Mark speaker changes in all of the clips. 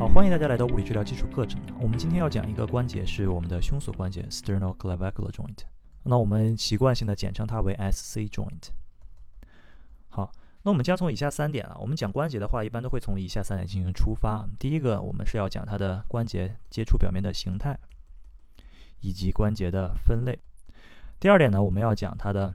Speaker 1: 好，欢迎大家来到物理治疗基础课程。我们今天要讲一个关节是我们的胸锁关节 （sternoclavicular joint），那我们习惯性的简称它为 SC joint。好，那我们将从以下三点啊，我们讲关节的话，一般都会从以下三点进行出发。第一个，我们是要讲它的关节接触表面的形态，以及关节的分类。第二点呢，我们要讲它的。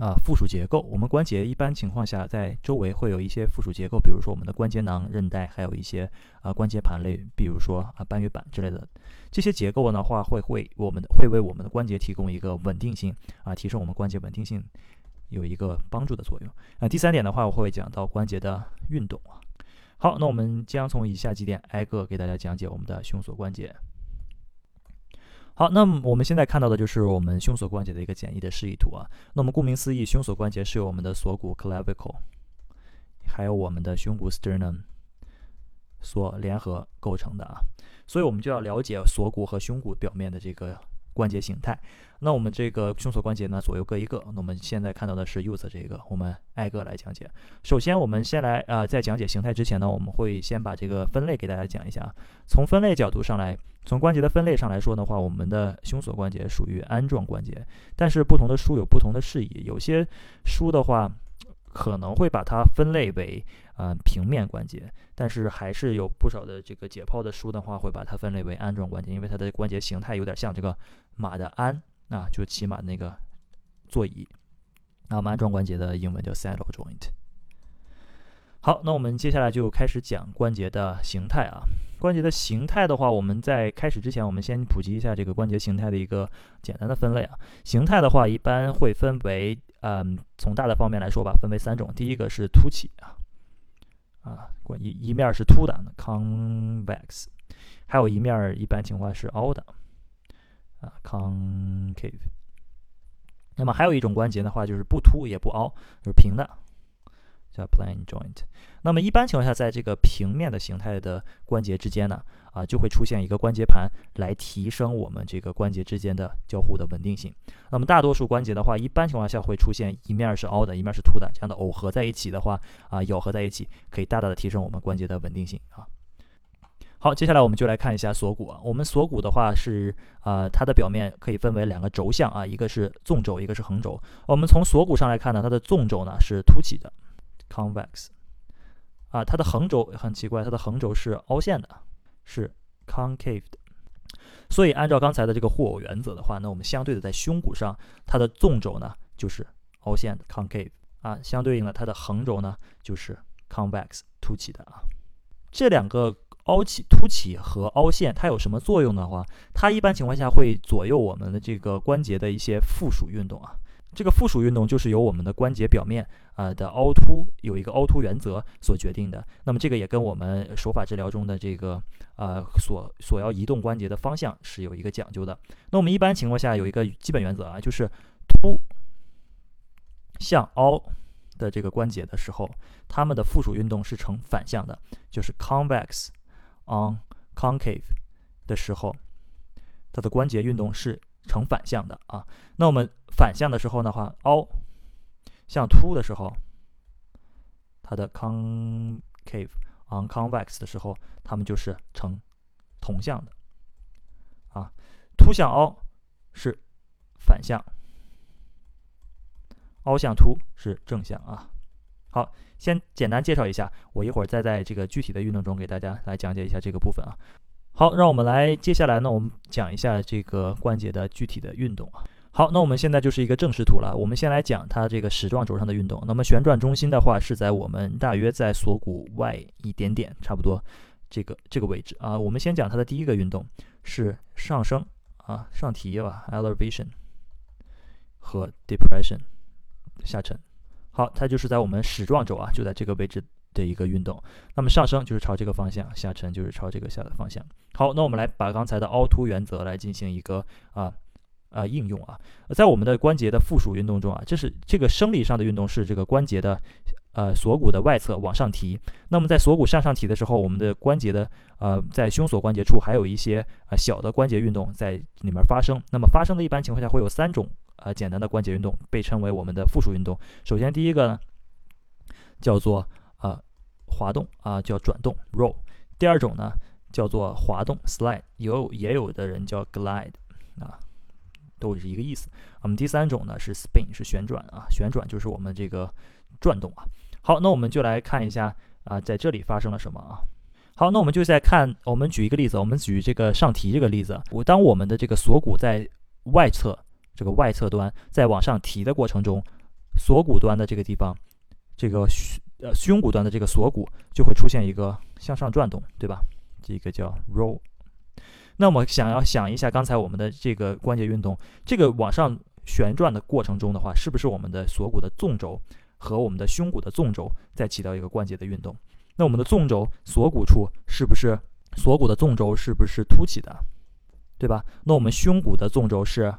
Speaker 1: 啊，附属结构，我们关节一般情况下在周围会有一些附属结构，比如说我们的关节囊、韧带，还有一些啊关节盘类，比如说啊半月板之类的。这些结构的话，会会我们会为我们的关节提供一个稳定性啊，提升我们关节稳定性有一个帮助的作用。啊，第三点的话，我会讲到关节的运动啊。好，那我们将从以下几点挨个给大家讲解我们的胸锁关节。好，那么我们现在看到的就是我们胸锁关节的一个简易的示意图啊。那么顾名思义，胸锁关节是由我们的锁骨 clavicle，还有我们的胸骨 sternum 所联合构成的啊。所以我们就要了解锁骨和胸骨表面的这个。关节形态，那我们这个胸锁关节呢，左右各一个。那我们现在看到的是右侧这个，我们挨个来讲解。首先，我们先来呃，在讲解形态之前呢，我们会先把这个分类给大家讲一下。从分类角度上来，从关节的分类上来说的话，我们的胸锁关节属于鞍状关节，但是不同的书有不同的释义，有些书的话。可能会把它分类为啊平面关节，但是还是有不少的这个解剖的书的话，会把它分类为鞍状关节，因为它的关节形态有点像这个马的鞍啊，就骑马那个座椅。那我们鞍状关节的英文叫 saddle joint。好，那我们接下来就开始讲关节的形态啊。关节的形态的话，我们在开始之前，我们先普及一下这个关节形态的一个简单的分类啊。形态的话，一般会分为。嗯，从大的方面来说吧，分为三种。第一个是凸起啊，啊，一一面是凸的 （convex），还有一面一般情况是凹的啊 （concave）。那么还有一种关节的话，就是不凸也不凹，就是平的。叫 plane joint。那么一般情况下，在这个平面的形态的关节之间呢，啊，就会出现一个关节盘来提升我们这个关节之间的交互的稳定性。那么大多数关节的话，一般情况下会出现一面是凹的，一面是凸的，这样的耦合在一起的话，啊，咬合在一起，可以大大的提升我们关节的稳定性啊。好，接下来我们就来看一下锁骨啊。我们锁骨的话是啊，它的表面可以分为两个轴向啊，一个是纵轴，一个是横轴。我们从锁骨上来看呢，它的纵轴呢是凸起的。convex，啊，它的横轴很奇怪，它的横轴是凹陷的，是 concave 的。所以按照刚才的这个互偶原则的话，那我们相对的在胸骨上，它的纵轴呢就是凹陷的 concave，啊，相对应的它的横轴呢就是 convex 凸起的啊。这两个凹起、凸起和凹陷，它有什么作用的话，它一般情况下会左右我们的这个关节的一些附属运动啊。这个附属运动就是由我们的关节表面啊的凹凸有一个凹凸原则所决定的。那么这个也跟我们手法治疗中的这个呃所所要移动关节的方向是有一个讲究的。那我们一般情况下有一个基本原则啊，就是凸向凹的这个关节的时候，它们的附属运动是呈反向的，就是 convex on concave 的时候，它的关节运动是。成反向的啊，那我们反向的时候的话，凹向凸的时候，它的 concave on convex 的时候，它们就是成同向的啊。凸向凹是反向，凹向凸是正向啊。好，先简单介绍一下，我一会儿再在这个具体的运动中给大家来讲解一下这个部分啊。好，让我们来接下来呢，我们讲一下这个关节的具体的运动啊。好，那我们现在就是一个正视图了。我们先来讲它这个矢状轴上的运动。那么旋转中心的话是在我们大约在锁骨外一点点，差不多这个这个位置啊。我们先讲它的第一个运动是上升啊，上提吧，elevation 和 depression 下沉。好，它就是在我们矢状轴啊，就在这个位置。的一个运动，那么上升就是朝这个方向，下沉就是朝这个下的方向。好，那我们来把刚才的凹凸原则来进行一个啊啊应用啊，在我们的关节的附属运动中啊，这是这个生理上的运动是这个关节的呃锁骨的外侧往上提。那么在锁骨向上提的时候，我们的关节的呃在胸锁关节处还有一些啊小的关节运动在里面发生。那么发生的一般情况下会有三种啊简单的关节运动，被称为我们的附属运动。首先第一个呢叫做。滑动啊，叫转动 roll。第二种呢叫做滑动 （slide），有也有的人叫 glide 啊，都是一个意思。我们第三种呢是 spin，是旋转啊，旋转就是我们这个转动啊。好，那我们就来看一下啊，在这里发生了什么啊？好，那我们就在看，我们举一个例子，我们举这个上提这个例子，我当我们的这个锁骨在外侧这个外侧端在往上提的过程中，锁骨端的这个地方，这个呃胸骨端的这个锁骨就会出现一个向上转动，对吧？这个叫 roll。那么想要想一下刚才我们的这个关节运动，这个往上旋转的过程中的话，是不是我们的锁骨的纵轴和我们的胸骨的纵轴在起到一个关节的运动？那我们的纵轴锁骨处是不是锁骨的纵轴是不是凸起的？对吧？那我们胸骨的纵轴是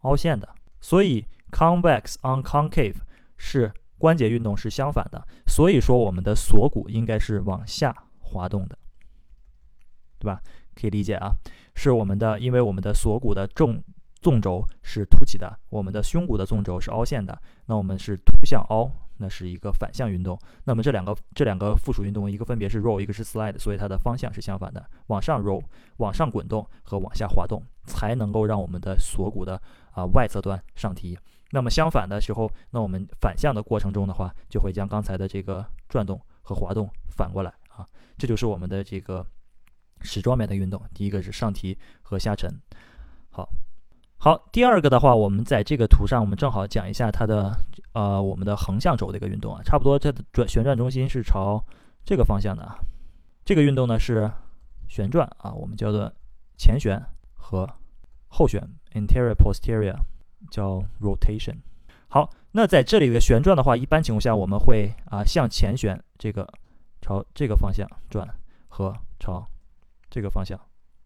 Speaker 1: 凹陷的，所以 convex on concave 是关节运动是相反的，所以说我们的锁骨应该是往下滑动的，对吧？可以理解啊，是我们的，因为我们的锁骨的纵纵轴是凸起的，我们的胸骨的纵轴是凹陷的，那我们是凸向凹。那是一个反向运动，那么这两个这两个附属运动，一个分别是 roll，一个是 slide，所以它的方向是相反的，往上 roll，往上滚动和往下滑动，才能够让我们的锁骨的啊外侧端上提。那么相反的时候，那我们反向的过程中的话，就会将刚才的这个转动和滑动反过来啊，这就是我们的这个矢状面的运动。第一个是上提和下沉，好。好，第二个的话，我们在这个图上，我们正好讲一下它的呃我们的横向轴的一个运动啊，差不多它的转旋转中心是朝这个方向的啊。这个运动呢是旋转啊，我们叫做前旋和后旋 （anterior posterior） 叫 rotation。好，那在这里的旋转的话，一般情况下我们会啊向前旋，这个朝这个方向转和朝这个方向。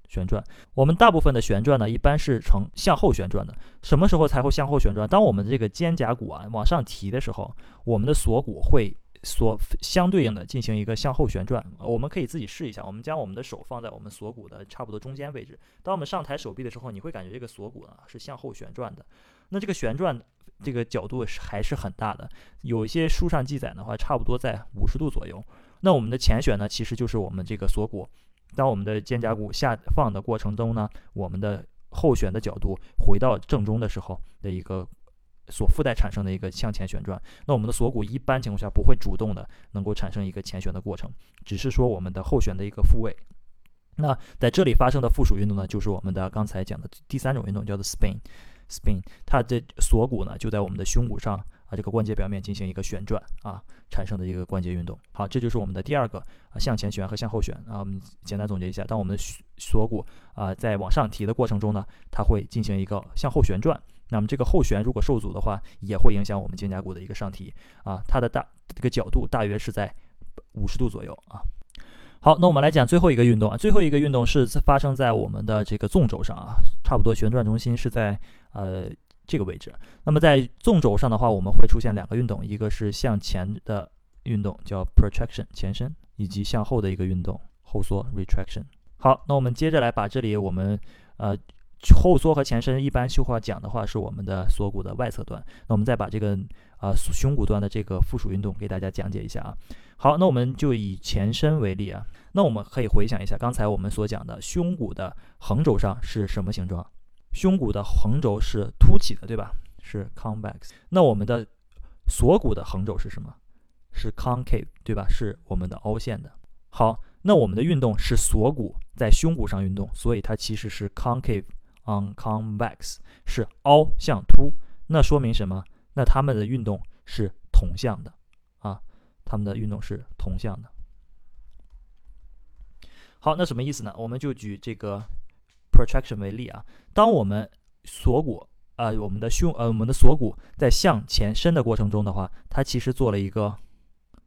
Speaker 1: 旋转，我们大部分的旋转呢，一般是呈向后旋转的。什么时候才会向后旋转？当我们的这个肩胛骨啊往上提的时候，我们的锁骨会所相对应的进行一个向后旋转。我们可以自己试一下，我们将我们的手放在我们锁骨的差不多中间位置。当我们上抬手臂的时候，你会感觉这个锁骨呢是向后旋转的。那这个旋转这个角度是还是很大的，有一些书上记载的话，差不多在五十度左右。那我们的前旋呢，其实就是我们这个锁骨。当我们的肩胛骨下放的过程中呢，我们的后旋的角度回到正中的时候的一个所附带产生的一个向前旋转。那我们的锁骨一般情况下不会主动的能够产生一个前旋的过程，只是说我们的后旋的一个复位。那在这里发生的附属运动呢，就是我们的刚才讲的第三种运动，叫做 spin。spin，它的锁骨呢就在我们的胸骨上。啊，这个关节表面进行一个旋转啊，产生的一个关节运动。好，这就是我们的第二个，向前旋和向后旋啊。我们简单总结一下，当我们的锁骨啊在往上提的过程中呢，它会进行一个向后旋转。那么这个后旋如果受阻的话，也会影响我们肩胛骨的一个上提啊。它的大这个角度大约是在五十度左右啊。好，那我们来讲最后一个运动啊，最后一个运动是发生在我们的这个纵轴上啊，差不多旋转中心是在呃。这个位置，那么在纵轴上的话，我们会出现两个运动，一个是向前的运动叫 protraction 前伸，以及向后的一个运动后缩 retraction。好，那我们接着来把这里我们呃后缩和前伸一般绣话讲的话是我们的锁骨的外侧端，那我们再把这个啊胸骨端的这个附属运动给大家讲解一下啊。好，那我们就以前伸为例啊，那我们可以回想一下刚才我们所讲的胸骨的横轴上是什么形状？胸骨的横轴是凸起的，对吧？是 convex。那我们的锁骨的横轴是什么？是 concave，对吧？是我们的凹陷的。好，那我们的运动是锁骨在胸骨上运动，所以它其实是 concave on convex，是凹向凸。那说明什么？那它们的运动是同向的啊，它们的运动是同向的。好，那什么意思呢？我们就举这个。protraction 为例啊，当我们锁骨啊，我们的胸呃，我们的锁骨在向前伸的过程中的话，它其实做了一个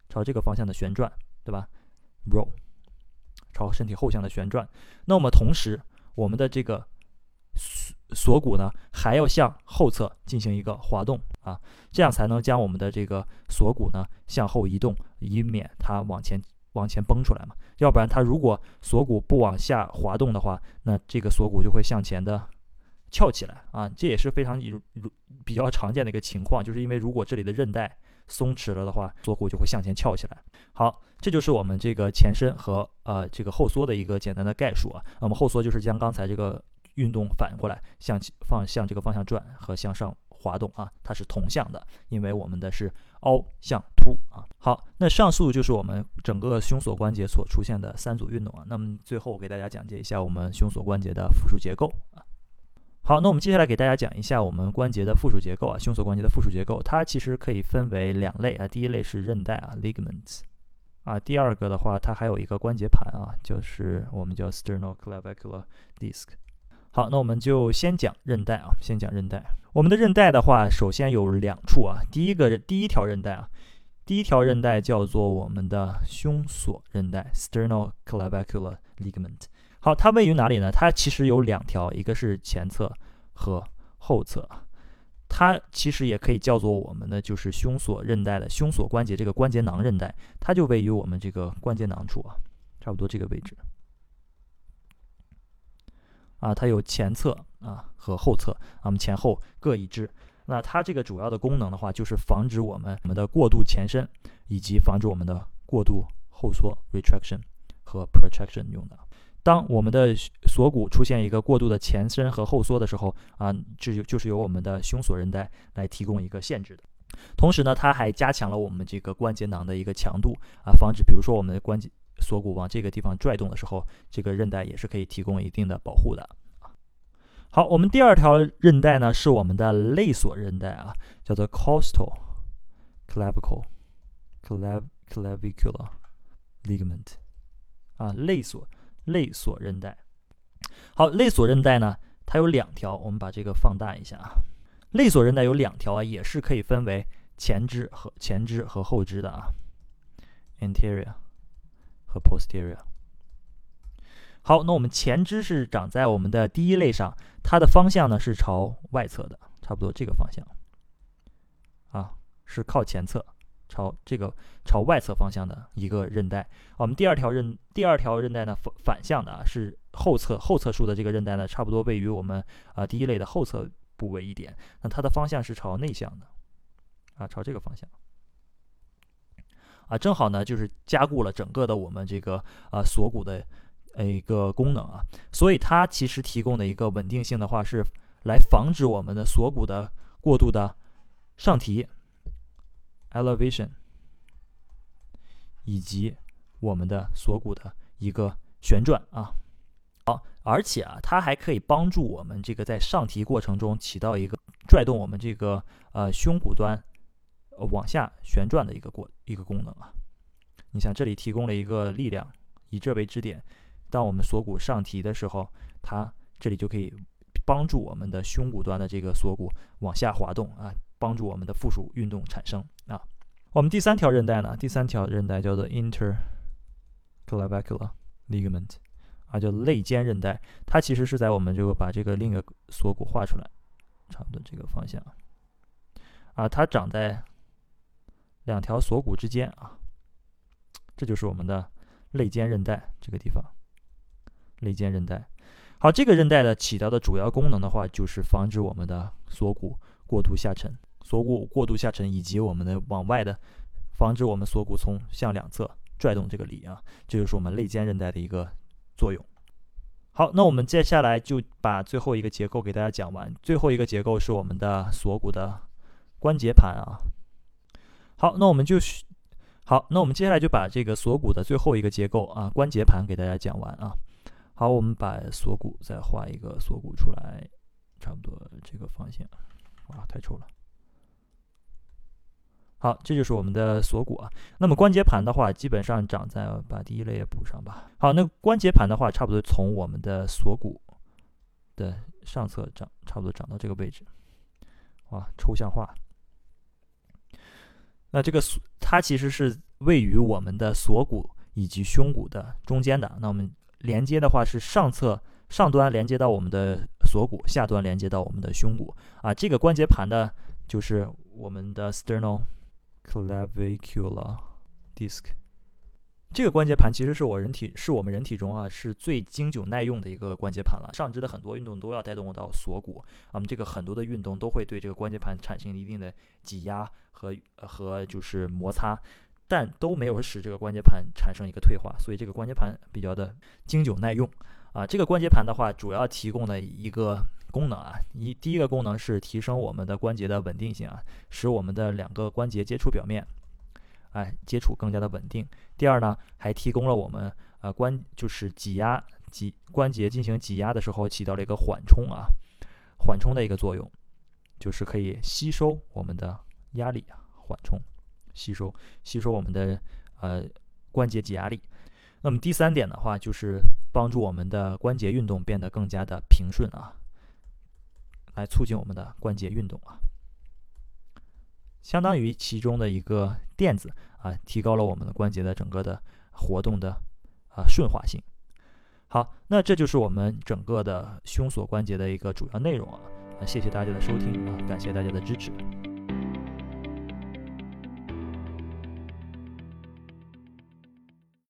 Speaker 1: 朝这个方向的旋转，对吧？roll，朝身体后向的旋转。那我们同时，我们的这个锁骨呢，还要向后侧进行一个滑动啊，这样才能将我们的这个锁骨呢向后移动，以免它往前。往前崩出来嘛，要不然它如果锁骨不往下滑动的话，那这个锁骨就会向前的翘起来啊，这也是非常比较常见的一个情况，就是因为如果这里的韧带松弛了的话，锁骨就会向前翘起来。好，这就是我们这个前伸和呃这个后缩的一个简单的概述啊。那么后缩就是将刚才这个运动反过来向方向这个方向转和向上滑动啊，它是同向的，因为我们的是凹向凸啊。好，那上述就是我们整个胸锁关节所出现的三组运动啊。那么最后我给大家讲解一下我们胸锁关节的附属结构啊。好，那我们接下来给大家讲一下我们关节的附属结构啊，胸锁关节的附属结构，它其实可以分为两类啊。第一类是韧带啊，ligaments，啊，第二个的话，它还有一个关节盘啊，就是我们叫 sternoclavicular disc。好，那我们就先讲韧带啊，先讲韧带。我们的韧带的话，首先有两处啊，第一个第一条韧带啊，第一条韧带叫做我们的胸锁韧带 sternoclavicular ligament。好，它位于哪里呢？它其实有两条，一个是前侧和后侧，它其实也可以叫做我们的就是胸锁韧带的胸锁关节这个关节囊韧带，它就位于我们这个关节囊处啊，差不多这个位置。啊，它有前侧啊和后侧，我们前后各一支。那它这个主要的功能的话，就是防止我们我们的过度前伸，以及防止我们的过度后缩 （retraction） 和 protraction 用的。当我们的锁骨出现一个过度的前伸和后缩的时候，啊，这就就是由我们的胸锁韧带来提供一个限制的。同时呢，它还加强了我们这个关节囊的一个强度，啊，防止比如说我们的关节锁骨往这个地方拽动的时候，这个韧带也是可以提供一定的保护的。好，我们第二条韧带呢是我们的类锁韧带啊，叫做 costal clavicle clav clavicular ligament 啊，类锁。类锁韧带，好，类锁韧带呢，它有两条，我们把这个放大一下啊。类锁韧带有两条啊，也是可以分为前肢和前肢和后肢的啊，anterior 和 posterior。好，那我们前肢是长在我们的第一类上，它的方向呢是朝外侧的，差不多这个方向啊，是靠前侧。朝这个朝外侧方向的一个韧带，我们第二条韧第二条韧带呢反反向的啊是后侧后侧束的这个韧带呢，差不多位于我们啊第一类的后侧部位一点，那它的方向是朝内向的，啊朝这个方向，啊正好呢就是加固了整个的我们这个啊锁骨的呃一个功能啊，所以它其实提供的一个稳定性的话是来防止我们的锁骨的过度的上提。elevation，以及我们的锁骨的一个旋转啊，好，而且啊，它还可以帮助我们这个在上提过程中起到一个拽动我们这个呃胸骨端呃往下旋转的一个过一个功能啊。你像这里提供了一个力量，以这为支点，当我们锁骨上提的时候，它这里就可以帮助我们的胸骨端的这个锁骨往下滑动啊。帮助我们的附属运动产生啊。我们第三条韧带呢？第三条韧带叫做 interclavicular ligament，啊，叫肋间韧带。它其实是在我们这个把这个另一个锁骨画出来，差不多这个方向啊。它长在两条锁骨之间啊。这就是我们的肋间韧带这个地方。肋间韧带。好，这个韧带呢起到的主要功能的话，就是防止我们的锁骨过度下沉。锁骨过度下沉，以及我们的往外的，防止我们锁骨从向两侧拽动这个力啊，这就是我们肋间韧带的一个作用。好，那我们接下来就把最后一个结构给大家讲完。最后一个结构是我们的锁骨的关节盘啊。好，那我们就好，那我们接下来就把这个锁骨的最后一个结构啊，关节盘给大家讲完啊。好，我们把锁骨再画一个锁骨出来，差不多这个方向。哇，太丑了。好，这就是我们的锁骨啊。那么关节盘的话，基本上长在把第一类也补上吧。好，那关节盘的话，差不多从我们的锁骨的上侧长，差不多长到这个位置。哇，抽象化。那这个锁，它其实是位于我们的锁骨以及胸骨的中间的。那我们连接的话是上侧上端连接到我们的锁骨，下端连接到我们的胸骨啊。这个关节盘的，就是我们的 sternal。clavicular disc，这个关节盘其实是我人体是我们人体中啊是最经久耐用的一个关节盘了。上肢的很多运动都要带动到锁骨，那么这个很多的运动都会对这个关节盘产生一定的挤压和和就是摩擦，但都没有使这个关节盘产生一个退化，所以这个关节盘比较的经久耐用啊。这个关节盘的话，主要提供的一个功能啊，一第一个功能是提升我们的关节的稳定性啊，使我们的两个关节接触表面。哎，接触更加的稳定。第二呢，还提供了我们呃关就是挤压挤关节进行挤压的时候，起到了一个缓冲啊，缓冲的一个作用，就是可以吸收我们的压力啊，缓冲吸收吸收我们的呃关节挤压力。那么第三点的话，就是帮助我们的关节运动变得更加的平顺啊，来促进我们的关节运动啊。相当于其中的一个垫子啊，提高了我们的关节的整个的活动的啊顺滑性。好，那这就是我们整个的胸锁关节的一个主要内容啊。谢谢大家的收听啊，感谢大家的支持。